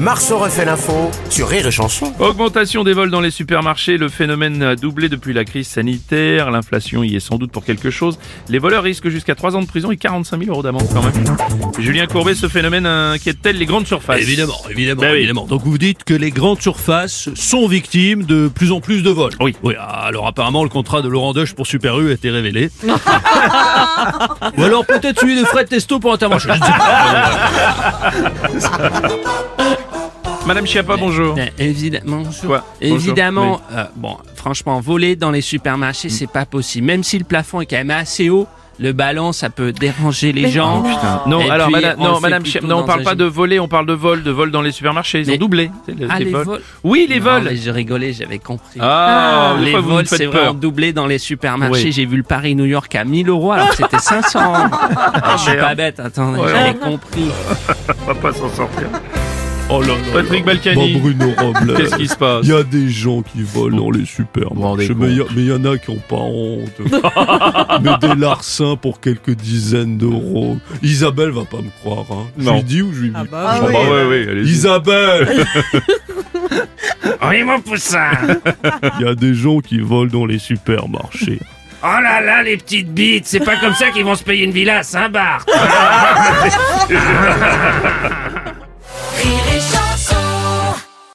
Marceau refait l'info sur Rire et Chanson. Augmentation des vols dans les supermarchés, le phénomène a doublé depuis la crise sanitaire, l'inflation y est sans doute pour quelque chose. Les voleurs risquent jusqu'à 3 ans de prison et 45 000 euros d'amende quand même. Julien Courbet, ce phénomène inquiète-t-elle les grandes surfaces? Évidemment, évidemment, Ben oui. évidemment. Donc vous dites que les grandes surfaces sont victimes de plus en plus de vols. Oui. Oui. Alors apparemment le contrat de Laurent Deuche pour Super U a été révélé. Ou alors peut-être celui de Fred Testo pour Intermarché. Je ne sais pas. Madame Chiappa, bonjour. Ben, évidemment, bonjour. Quoi? Évidemment, euh, bon, franchement, voler dans les supermarchés, c'est pas possible. Même si le plafond est quand même assez haut, le ballon, ça peut déranger les gens. Non, Et alors puis, madame, non, madame Chiappa, non, on parle pas de voler, on parle de vol, de vol dans les supermarchés. Ils ont doublé. le- Ah, les les vols. vols Oui, les Non, vols. mais je rigolais, j'avais compris. Ah, des les vols, c'est vraiment doublé dans les supermarchés. Oui. J'ai vu le Paris-New York à 1000 euros alors que c'était 500. Ah, je suis pas bête, attendez, Ouais. j'avais compris. On va pas s'en sortir. Oh là là. Patrick là. Balkany. Bon, Bruno Robles. Qu'est-ce qui se passe Il y a des gens qui volent dans les supermarchés, mais il y en a qui ont pas honte. mais des larcins pour quelques dizaines d'euros. Isabelle va pas me croire. Hein. Je lui dis ou je lui dis bah Ah bah oui, oui, allez-y. Isabelle Oui, mon poussin Il y a des gens qui volent dans les supermarchés. Oh là là, les petites bites, c'est pas comme ça qu'ils vont se payer une villa à Saint-Barth